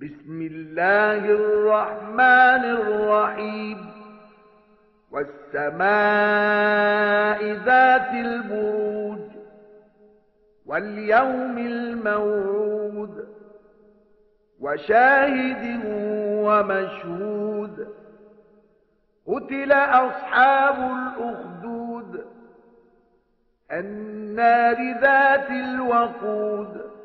بسم الله الرحمن الرحيم. والسماء ذات البروج واليوم الموعود وشاهد ومشهود. قتل أصحاب الأخدود النار ذات الوقود.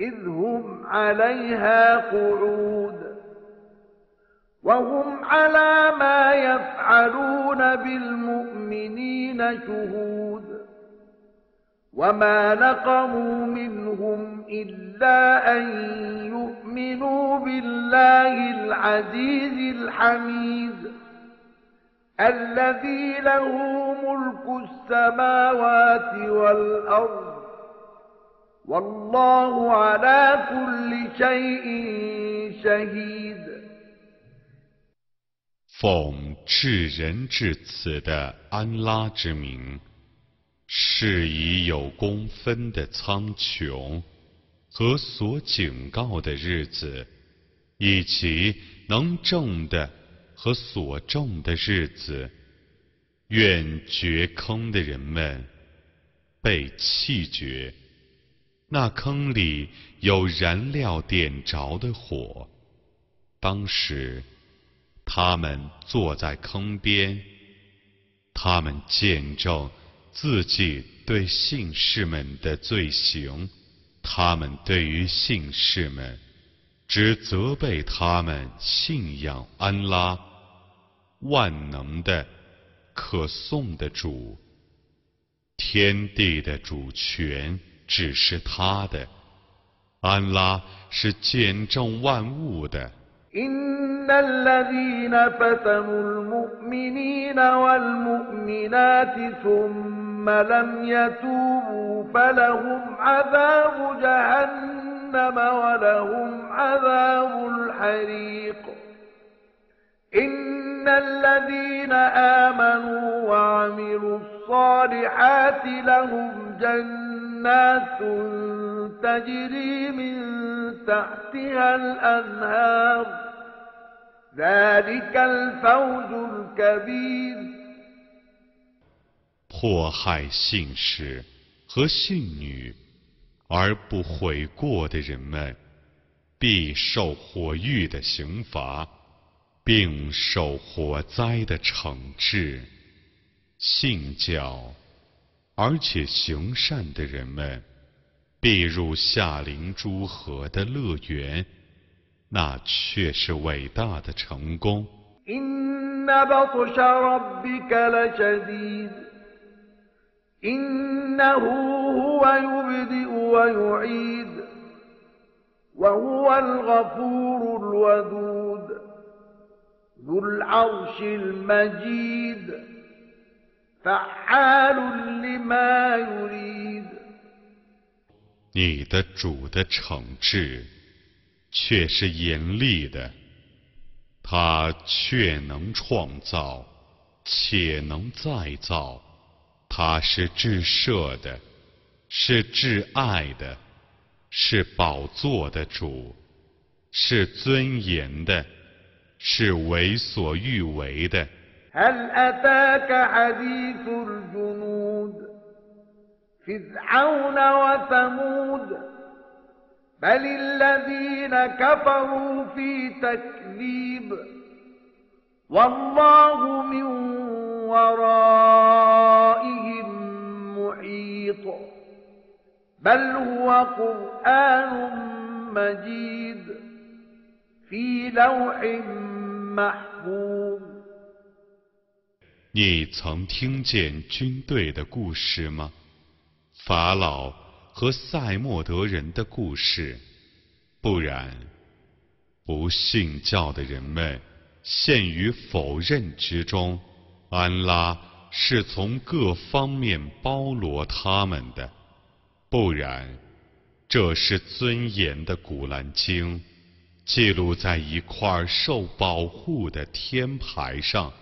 إذ هم عليها قعود وهم على ما يفعلون بالمؤمنين شهود وما نقموا منهم إلا أن يؤمنوا بالله العزيز الحميد الذي له ملك السماوات والأرض والله على كل شيء شهيد 奉至仁至慈的安拉之名，是以有公分的苍穹和所警告的日子，以及能种的和所种的日子，愿掘坑的人们被弃绝。 那坑里有燃料点着的火，当时他们坐在坑边，他们见证自己对信士们的罪行，他们对于信士们只责备他们信仰安拉，万能的、可颂的主，天地的主权。只是他的，安拉是见证万物的。إن الذين فتنوا المؤمنين والمؤمنات ثم لم يتوبوا فلهم عذاب جهنم ولهم عذاب الحريق إن الذين آمنوا وعملوا الصالحات لهم جنات جنات تجري من تحتها الأنهار ذلك الفوز الكبير 迫害信士和信女而不悔过的人们，必受火狱的刑罚，并受火灾的惩治。信教。 而且行善的人们，必入夏灵诸河的乐园，那却是伟大的成功。你的主的惩治却是严厉的，他却能创造，且能再造，他是至赦的，是至爱的，是宝座的主，是尊严的，是为所欲为的。هل أتاك حديث الجنود؟ فرعون وثمود بل الذين كفروا في تكذيب والله من ورائهم محيط بل هو قرآن مجيد في لوح محفوظ. 你曾听见军队的故事吗？法老和塞莫德人的故事。不然，不信教的人们陷于否认之中。安拉是从各方面包罗他们的。不然，这是尊严的古兰经，记录在一块受保护的天牌上。